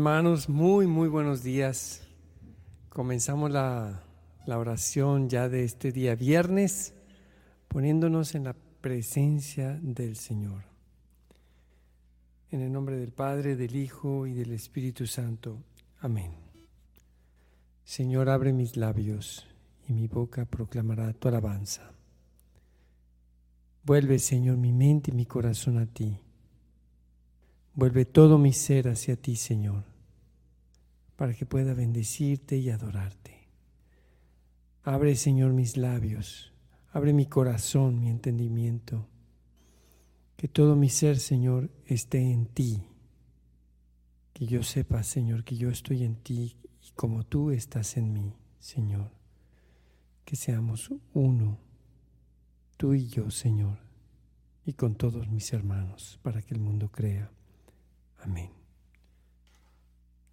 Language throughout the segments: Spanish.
Hermanos, muy, muy buenos días. Comenzamos la, la, oración ya de este día viernes, poniéndonos en la presencia del Señor. En el nombre del Padre, del Hijo y del Espíritu Santo. Amén. Señor, abre mis labios y mi boca proclamará tu alabanza. Vuelve, Señor, mi mente y mi corazón a ti Vuelve todo mi ser hacia ti, Señor, para que pueda bendecirte y adorarte. Abre, Señor, mis labios, abre mi corazón, mi entendimiento, que todo mi ser, Señor, esté en ti. Que yo sepa, Señor, que yo estoy en ti y como tú estás en mí, Señor. Que seamos uno, tú y yo, Señor, y con todos mis hermanos, para que el mundo crea. Amén.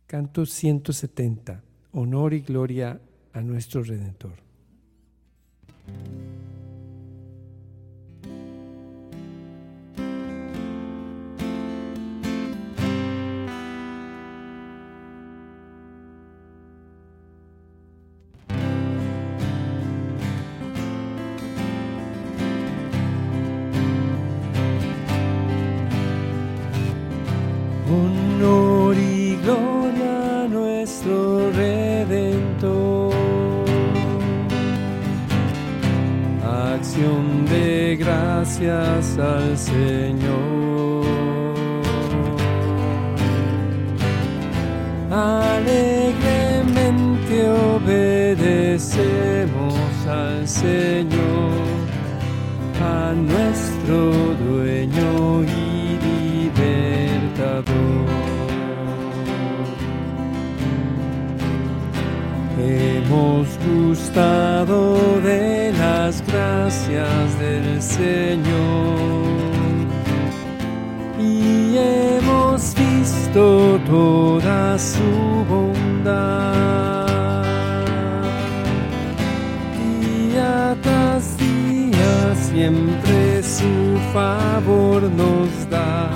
Canto 170. Honor y gloria a nuestro Redentor. Obedecemos al Señor, a nuestro dueño y libertador. Hemos gustado de las gracias del Señor y hemos visto toda su favor nos da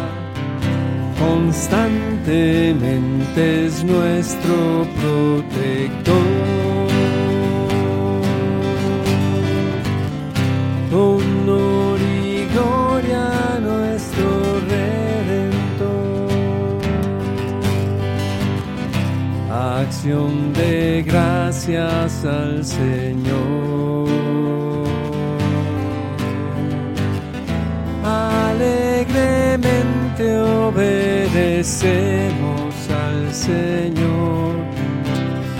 constantemente es nuestro protector. Honor y gloria a nuestro Redentor. Acción de gracias al Señor. Obedecemos al Señor,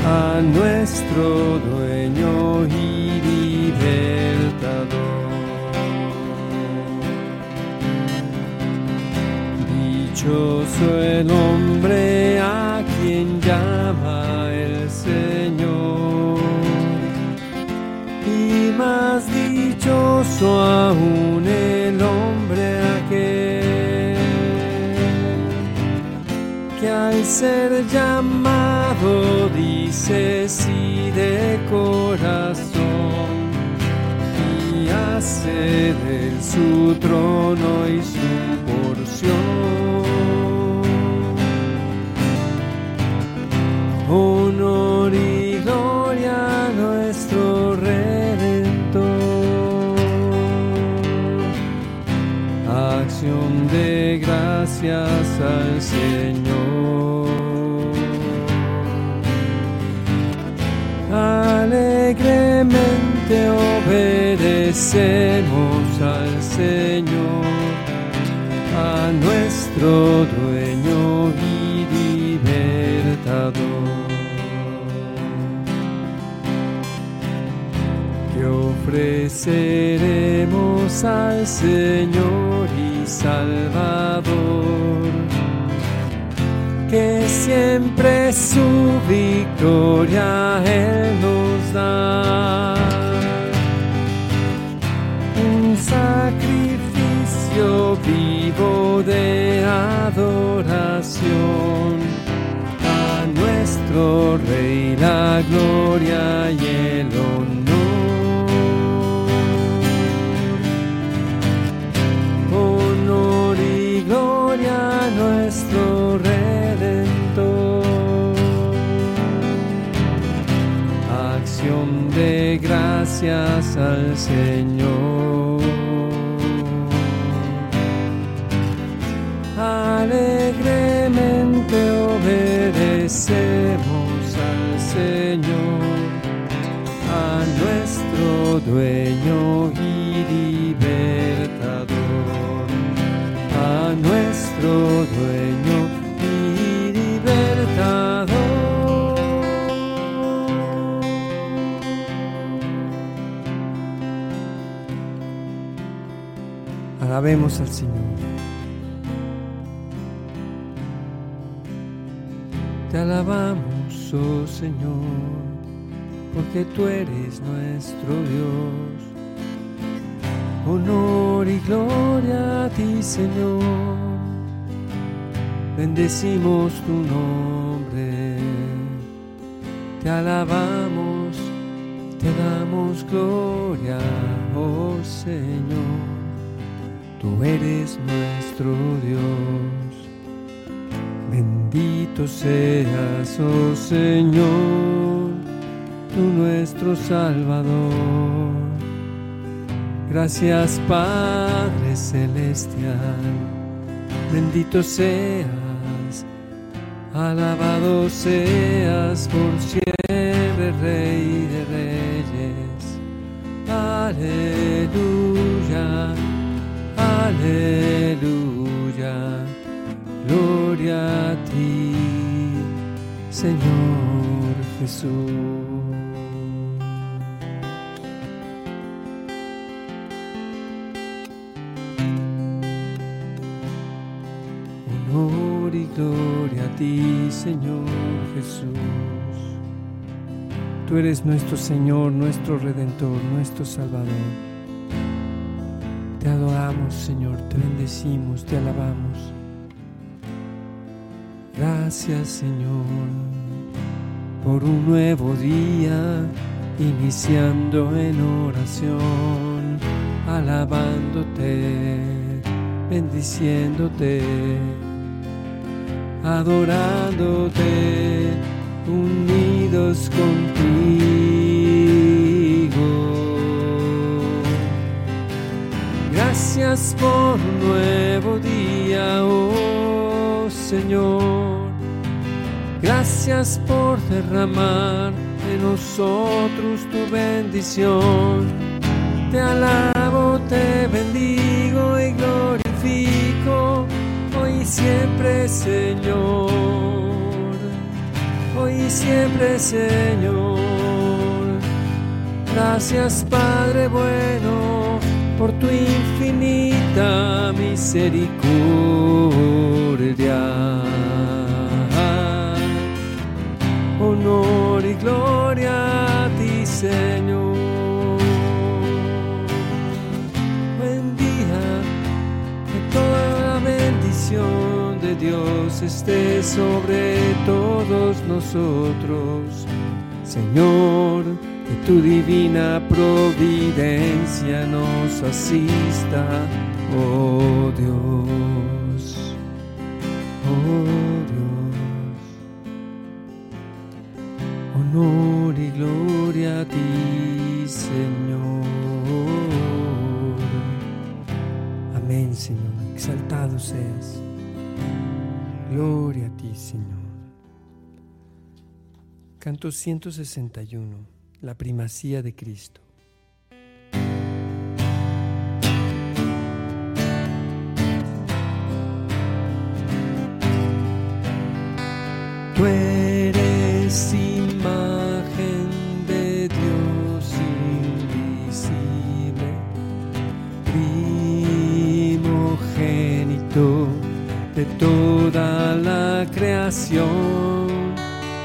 a nuestro dueño y libertador. Dichoso el hombre a quien llama el Señor, y más dichoso aún ser llamado dice sí de corazón y hace de su trono y su porción. Honor y gloria a nuestro Redentor. Acción de gracias al Señor. Obedecemos al Señor, a nuestro dueño y libertador. Que ofreceremos al Señor y Salvador que siempre su victoria Él nos da. Vivo de adoración. A nuestro Rey la gloria y Alabemos al Señor. Te alabamos, oh Señor, porque tú eres nuestro Dios. Honor y gloria a ti, Señor. Bendecimos tu nombre. Te alabamos, te damos gloria, oh Señor. Tú eres nuestro Dios. Bendito seas, oh Señor, tú nuestro Salvador. Gracias Padre Celestial, bendito seas, alabado seas por siempre, Rey de Reyes. Aleluya, Señor Jesús. Honor y gloria a ti, Señor Jesús. Tú eres nuestro Señor, nuestro Redentor, nuestro Salvador. Te adoramos, Señor, te bendecimos, te alabamos. Gracias, Señor, por un nuevo día, iniciando en oración, alabándote, bendiciéndote, adorándote, unidos contigo. Gracias por un nuevo día, oh Señor. Gracias por derramar en nosotros tu bendición. Te alabo, te bendigo y glorifico hoy y siempre, Señor. Hoy y siempre, Señor. Gracias, Padre bueno, por tu misericordia. Honor y gloria a ti, Señor. Buen día, que toda la bendición de Dios esté sobre todos nosotros. Señor, que tu divina providencia nos asista, oh Dios, oh Dios. Honor y gloria a ti, Señor. Amén, Señor. Exaltado seas. Gloria a ti, Señor. Canto 161. La primacía de Cristo. De toda la creación.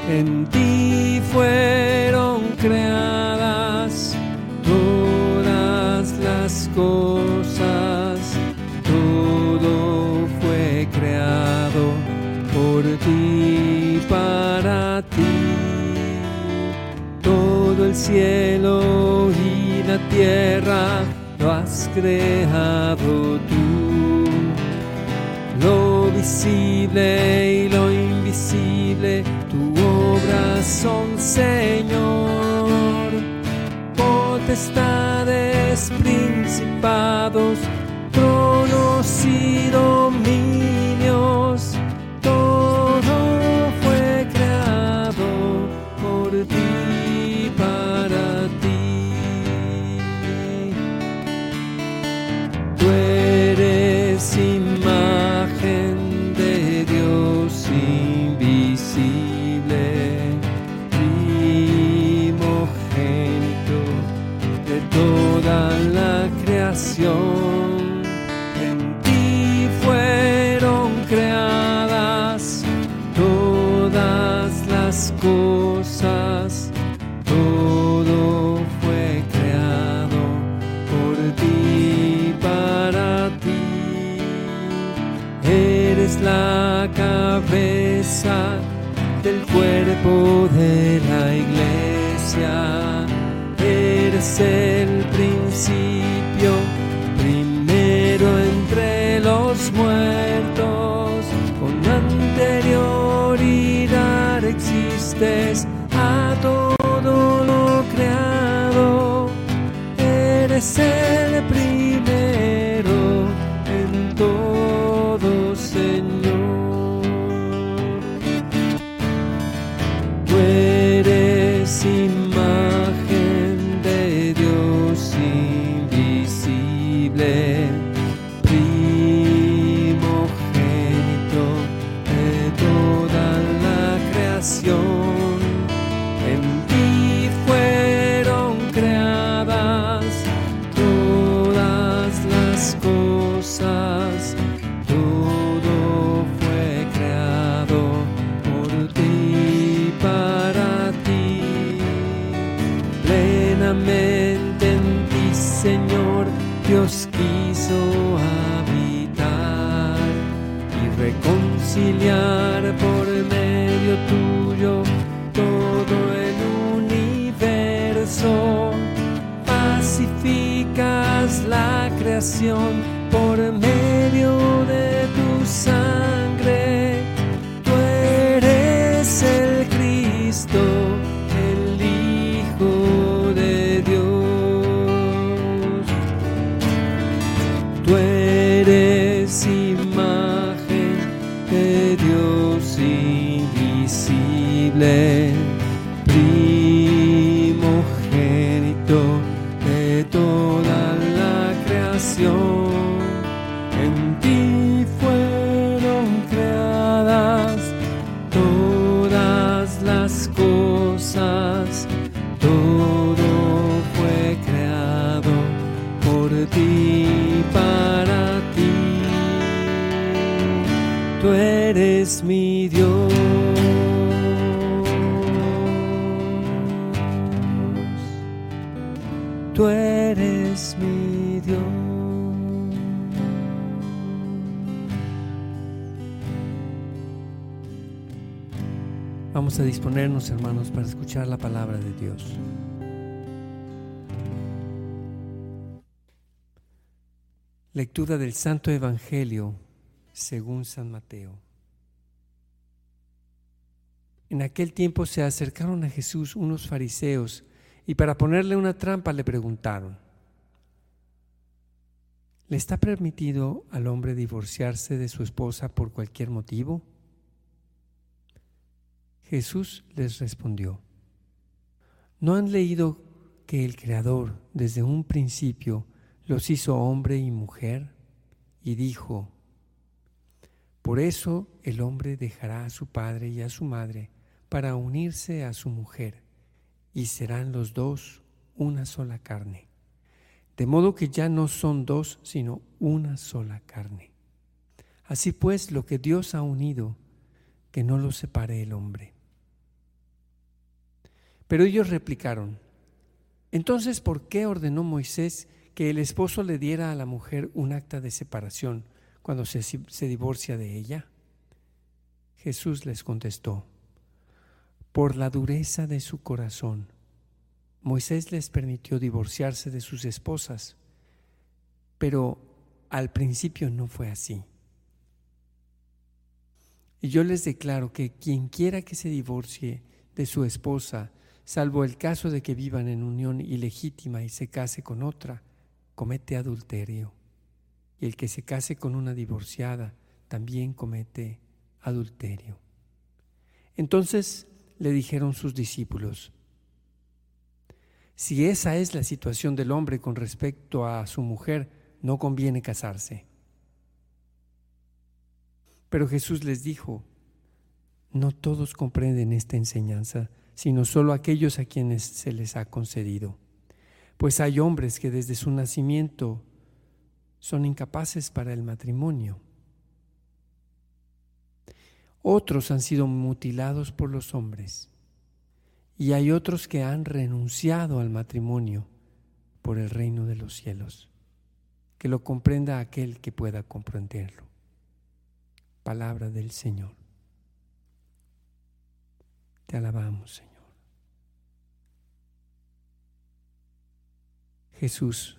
En ti fueron creadas todas las cosas, todo fue creado por ti, para ti. Todo el cielo y la tierra lo has creado tú visible y lo invisible, tu obra son, Señor. Potestades principales cuerpo de la iglesia. Eres el hermanos, para escuchar la palabra de Dios. Lectura del Santo Evangelio según San Mateo. En aquel tiempo se acercaron a Jesús unos fariseos y para ponerle una trampa le preguntaron, ¿le está permitido al hombre divorciarse de su esposa por cualquier motivo? Jesús les respondió, ¿no han leído que el Creador desde un principio los hizo hombre y mujer? Y dijo, por eso el hombre dejará a su padre y a su madre para unirse a su mujer, y serán los dos una sola carne. De modo que ya no son dos, sino una sola carne. Así pues, lo que Dios ha unido, que no lo separe el hombre. Pero ellos replicaron, entonces, ¿por qué ordenó Moisés que el esposo le diera a la mujer un acta de separación cuando se, se divorcia de ella? Jesús les contestó, por la dureza de su corazón, Moisés les permitió divorciarse de sus esposas, pero al principio no fue así. Y yo les declaro que quien quiera que se divorcie de su esposa, salvo el caso de que vivan en unión ilegítima y se case con otra, comete adulterio. Y el que se case con una divorciada también comete adulterio. Entonces le dijeron sus discípulos, si esa es la situación del hombre con respecto a su mujer, no conviene casarse. Pero Jesús les dijo, no todos comprenden esta enseñanza, sino solo aquellos a quienes se les ha concedido. Pues hay hombres que desde su nacimiento son incapaces para el matrimonio. Otros han sido mutilados por los hombres y hay otros que han renunciado al matrimonio por el reino de los cielos. Que lo comprenda aquel que pueda comprenderlo. palabra del Señor. Te alabamos, Señor. Jesús,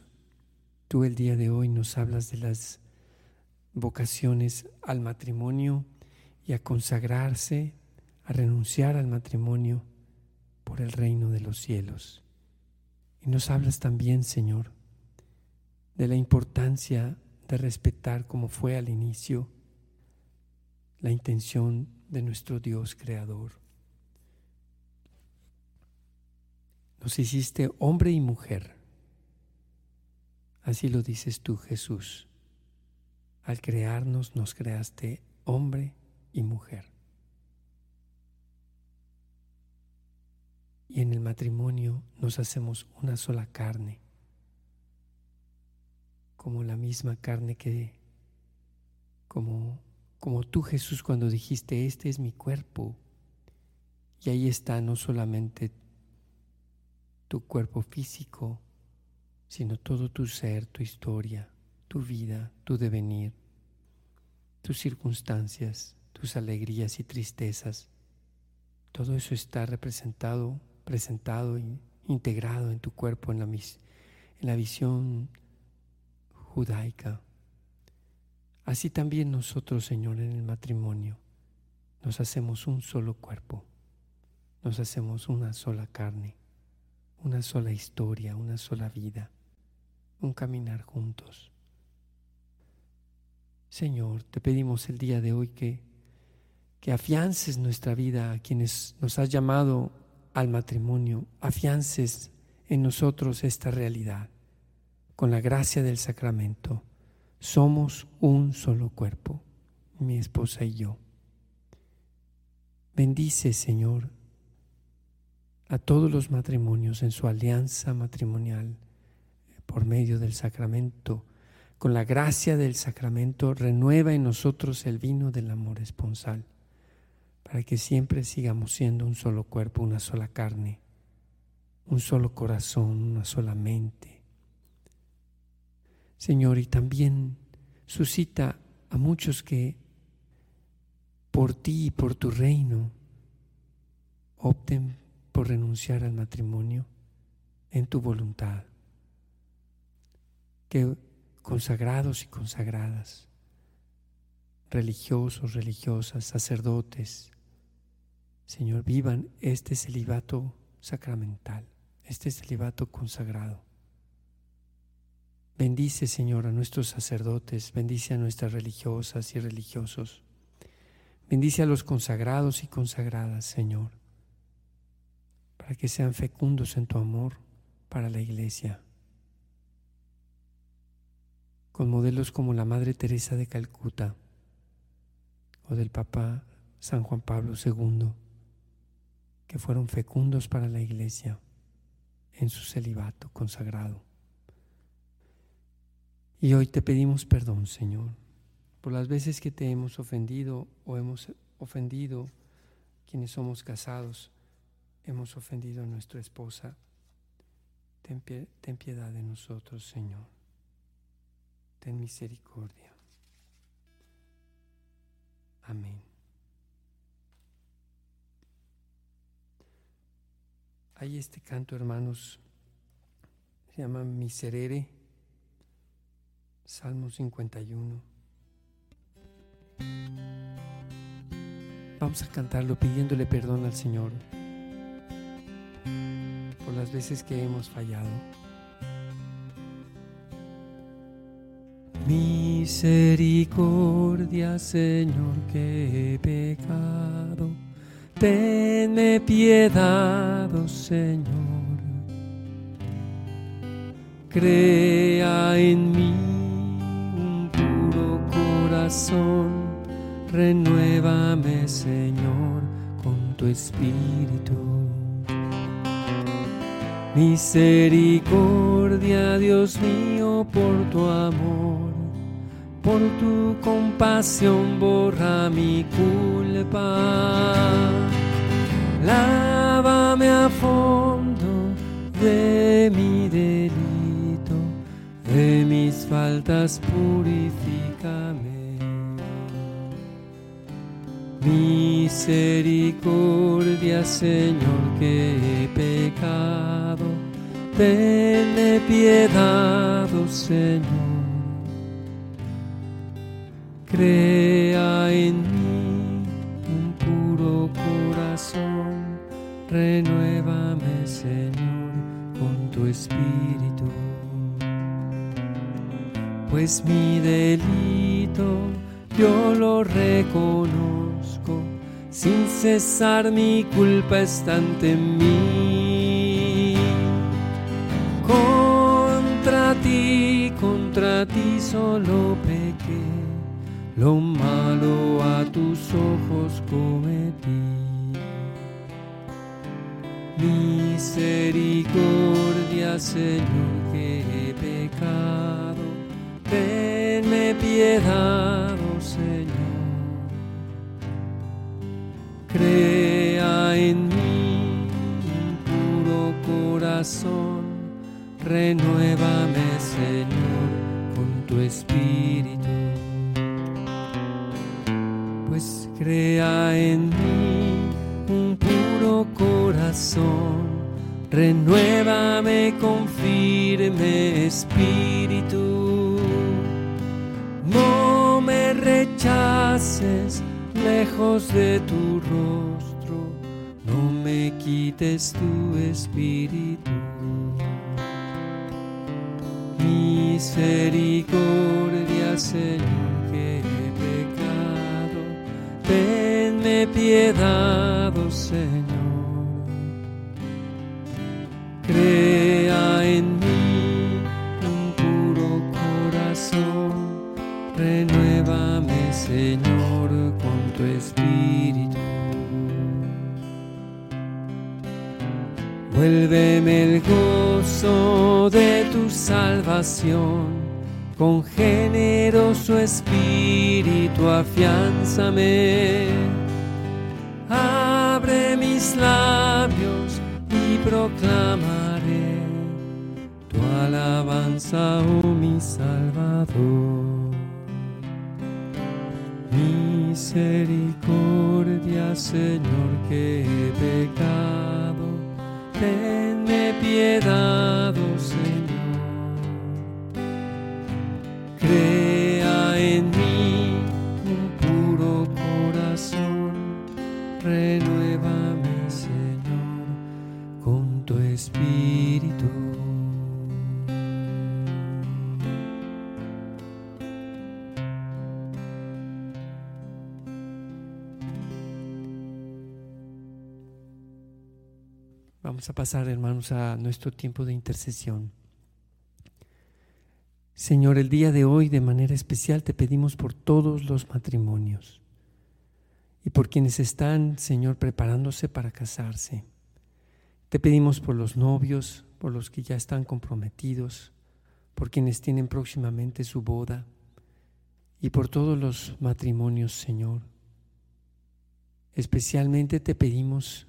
tú el día de hoy nos hablas de las vocaciones al matrimonio y a consagrarse, a renunciar al matrimonio por el reino de los cielos. Y nos hablas también, Señor, de la importancia de respetar como fue al inicio la intención de nuestro Dios creador. Nos hiciste hombre y mujer Así lo dices tú, Jesús. Al crearnos nos creaste hombre y mujer. Y en el matrimonio nos hacemos una sola carne, como la misma carne que, como, como tú Jesús cuando dijiste, este es mi cuerpo. Y ahí está no solamente tu cuerpo físico, sino todo tu ser, tu historia, tu vida, tu devenir, tus circunstancias, tus alegrías y tristezas. Todo eso está representado, presentado e integrado en tu cuerpo, en la, en la visión judaica. Así también nosotros, Señor, en el matrimonio, nos hacemos un solo cuerpo, nos hacemos una sola carne, una sola historia, una sola vida un caminar juntos. Señor, te pedimos el día de hoy que, que afiances nuestra vida a quienes nos has llamado al matrimonio, afiances en nosotros esta realidad. Con la gracia del sacramento, somos un solo cuerpo, mi esposa y yo. Bendice, Señor, a todos los matrimonios en su alianza matrimonial por medio del sacramento. Con la gracia del sacramento renueva en nosotros el vino del amor esponsal, para que siempre sigamos siendo un solo cuerpo, una sola carne, un solo corazón, una sola mente. Señor, y también suscita a muchos que por ti y por tu reino opten por renunciar al matrimonio en tu voluntad que consagrados y consagradas, religiosos, religiosas, sacerdotes, Señor, vivan este celibato sacramental, este celibato consagrado. Bendice, Señor, a nuestros sacerdotes, bendice a nuestras religiosas y religiosos. Bendice a los consagrados y consagradas, Señor, para que sean fecundos en tu amor para la iglesia con modelos como la Madre Teresa de Calcuta o del Papa San Juan Pablo II, que fueron fecundos para la Iglesia en su celibato consagrado. Y hoy te pedimos perdón, Señor, por las veces que te hemos ofendido o hemos ofendido quienes somos casados, hemos ofendido a nuestra esposa. Ten, piedad de nosotros, Señor ten misericordia. Amén. Hay este canto, hermanos, se llama Miserere, Salmo 51. Vamos a cantarlo pidiéndole perdón al Señor las veces que hemos fallado. Misericordia, Señor, que he pecado. Tenme piedad, oh Señor. Crea en mí un puro corazón. Renuévame, Señor, con tu espíritu. Misericordia, Dios mío, por tu amor por tu compasión borra mi culpa. Lávame a fondo de mi delito, de mis faltas purifícame. Misericordia, Señor, que he pecado. Tenme piedad, oh Señor. Crea en mí un puro corazón. Renuévame, Señor, con tu espíritu. Pues mi delito yo lo reconozco, sin cesar mi culpa está ante mí. Ti, contra ti solo pequé, lo malo a tus ojos cometí. Misericordia, Señor, que he pecado, tenme piedad Crea en mí un puro corazón, renuévame Señor tu espíritu. Pues crea en mí un puro corazón, renuévame con firme espíritu. No me rechaces lejos de tu rostro, no me quites tu espíritu. Misericordia, Señor, que he pecado, tenme piedad, oh Señor. Crea en mí un puro corazón, renuévame, Señor tu espíritu. Vuélveme el gozo de salvación, con generoso espíritu afianzame. Abre mis labios y proclamaré tu alabanza, oh mi Salvador misericordia, Señor, que he pecado, tenme piedad, A pasar, hermanos, a nuestro tiempo de intercesión. Señor, el día de hoy de manera especial te pedimos por todos los matrimonios y por quienes están, Señor, preparándose para casarse. Te pedimos por los novios, por los que ya están comprometidos, por quienes tienen próximamente su boda y por todos los matrimonios, Señor. Especialmente te pedimos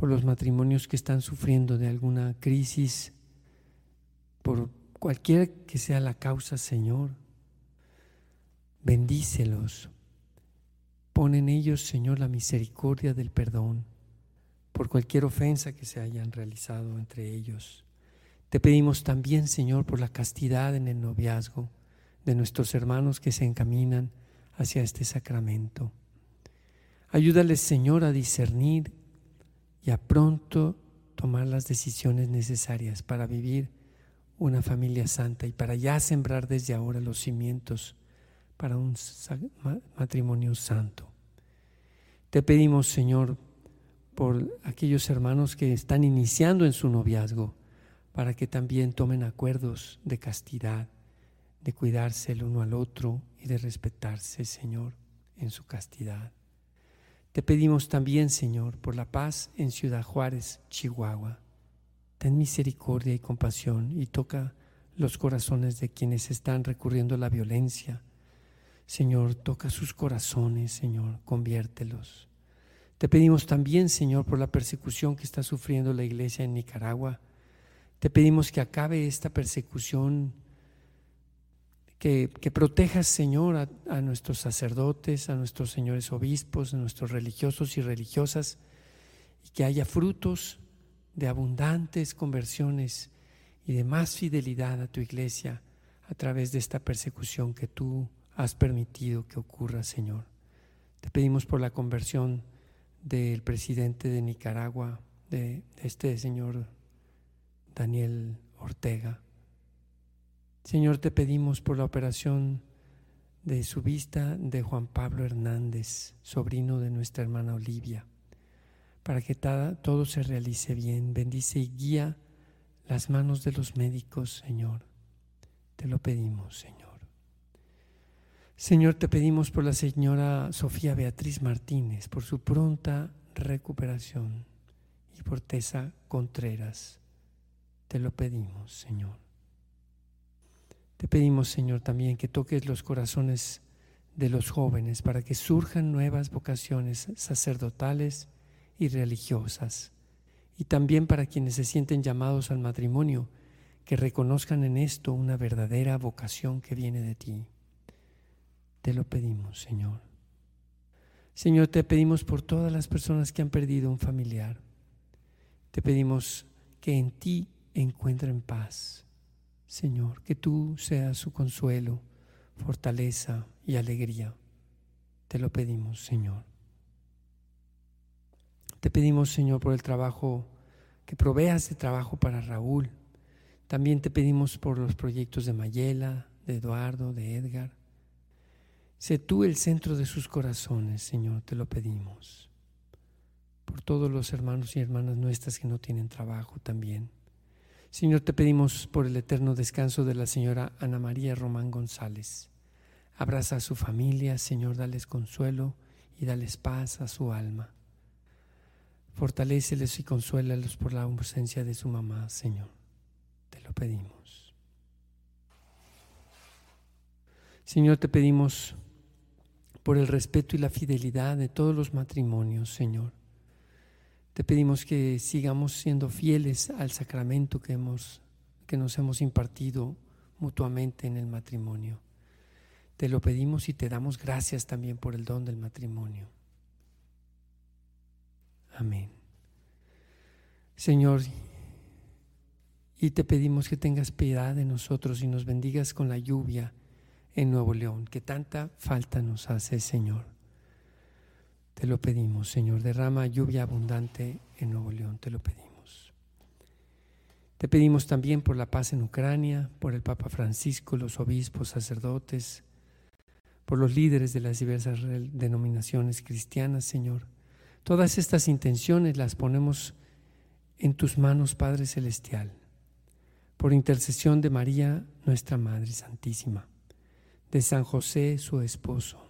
por los matrimonios que están sufriendo de alguna crisis, por cualquier que sea la causa, Señor. Bendícelos. Pon en ellos, Señor, la misericordia del perdón por cualquier ofensa que se hayan realizado entre ellos. Te pedimos también, Señor, por la castidad en el noviazgo de nuestros hermanos que se encaminan hacia este sacramento. Ayúdales, Señor, a discernir y a pronto tomar las decisiones necesarias para vivir una familia santa y para ya sembrar desde ahora los cimientos para un matrimonio santo. Te pedimos, Señor, por aquellos hermanos que están iniciando en su noviazgo, para que también tomen acuerdos de castidad, de cuidarse el uno al otro y de respetarse, Señor, en su castidad. Te pedimos también, Señor, por la paz en Ciudad Juárez, Chihuahua. Ten misericordia y compasión y toca los corazones de quienes están recurriendo a la violencia. Señor, toca sus corazones, Señor, conviértelos. Te pedimos también, Señor, por la persecución que está sufriendo la iglesia en Nicaragua. Te pedimos que acabe esta persecución que, protejas, Señor, a, a, nuestros sacerdotes, a nuestros señores obispos, a nuestros religiosos y religiosas, y que haya frutos de abundantes conversiones y de más fidelidad a tu iglesia a través de esta persecución que tú has permitido que ocurra, Señor. Te pedimos por la conversión del presidente de Nicaragua, de este señor Daniel Ortega. Señor, te pedimos por la operación de su vista de Juan Pablo Hernández, sobrino de nuestra hermana Olivia, para que todo se realice bien. Bendice y guía las manos de los médicos, Señor. Te lo pedimos, Señor. Señor, te pedimos por la señora Sofía Beatriz Martínez, por su pronta recuperación, y por Tessa Contreras. Te lo pedimos, Señor. Te pedimos, Señor, también que toques los corazones de los jóvenes para que surjan nuevas vocaciones sacerdotales y religiosas, y también para quienes se sienten llamados al matrimonio, que reconozcan en esto una verdadera vocación que viene de ti. Te lo pedimos, Señor. Señor, te pedimos por todas las personas que han perdido un familiar. Te pedimos que en ti encuentren paz. Señor, que tú seas su consuelo, fortaleza y alegría. Te lo pedimos, Señor. Te pedimos, Señor, por el trabajo, que proveas de trabajo para Raúl. También te pedimos por los proyectos de Mayela, de Eduardo, de Edgar. Sé tú el centro de sus corazones, Señor, te lo pedimos. Por todos los hermanos y hermanas nuestras que no tienen trabajo también. Señor, te pedimos por el eterno descanso de la señora Ana María Román González. Abraza a su familia, Señor, dales consuelo y dales paz a su alma. Fortaléceles y consuélalos por la ausencia de su mamá, Señor. Te lo pedimos. Señor, te pedimos por el respeto y la fidelidad de todos los matrimonios, Señor. Te pedimos que sigamos siendo fieles al sacramento que, hemos, que nos hemos impartido mutuamente en el matrimonio. Te lo pedimos y te damos gracias también por el don del matrimonio. Amén. Señor, y te pedimos que tengas piedad de nosotros y nos bendigas con la lluvia en Nuevo León, que tanta falta nos hace, Señor. Te lo pedimos, Señor, derrama lluvia abundante en Nuevo León, te lo pedimos. Te pedimos también por la paz en Ucrania, por el Papa Francisco, los obispos, sacerdotes, por los líderes de las diversas denominaciones cristianas, Señor. Todas estas intenciones las ponemos en tus manos, Padre Celestial, por intercesión de María, nuestra Madre Santísima de San José, su esposo,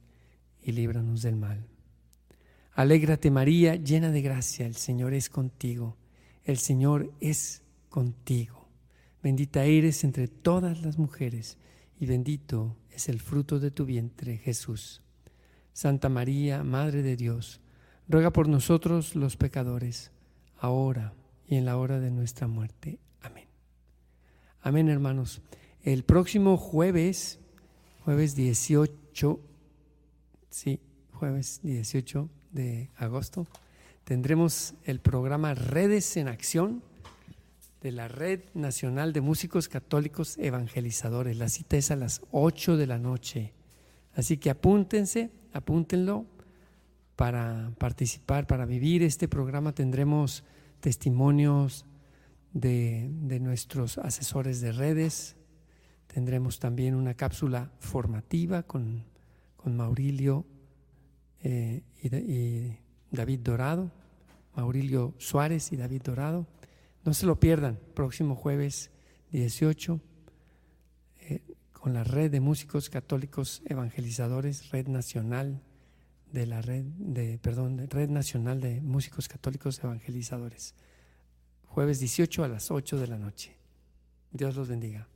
y líbranos del mal. Alégrate María, llena de gracia, el Señor es contigo, el Señor es contigo. Bendita eres entre todas las mujeres y bendito es el fruto de tu vientre, Jesús. Santa María, Madre de Dios, ruega por nosotros los pecadores, ahora y en la hora de nuestra muerte. Amén. Amén, hermanos. El próximo jueves jueves 18, sí, jueves 18 de agosto, tendremos el programa Redes en Acción de la Red Nacional de Músicos Católicos Evangelizadores. La cita es a las 8 de la noche. Así que apúntense, apúntenlo para participar, para vivir este programa. Tendremos testimonios de, de nuestros asesores de redes, Tendremos también una cápsula formativa con, con Maurilio eh, y, David Dorado, Maurilio Suárez y David Dorado. No se lo pierdan, próximo jueves 18, eh, con la red de músicos católicos evangelizadores, red nacional de la red de, perdón, red nacional de músicos católicos evangelizadores. Jueves 18 a las 8 de la noche. Dios los bendiga.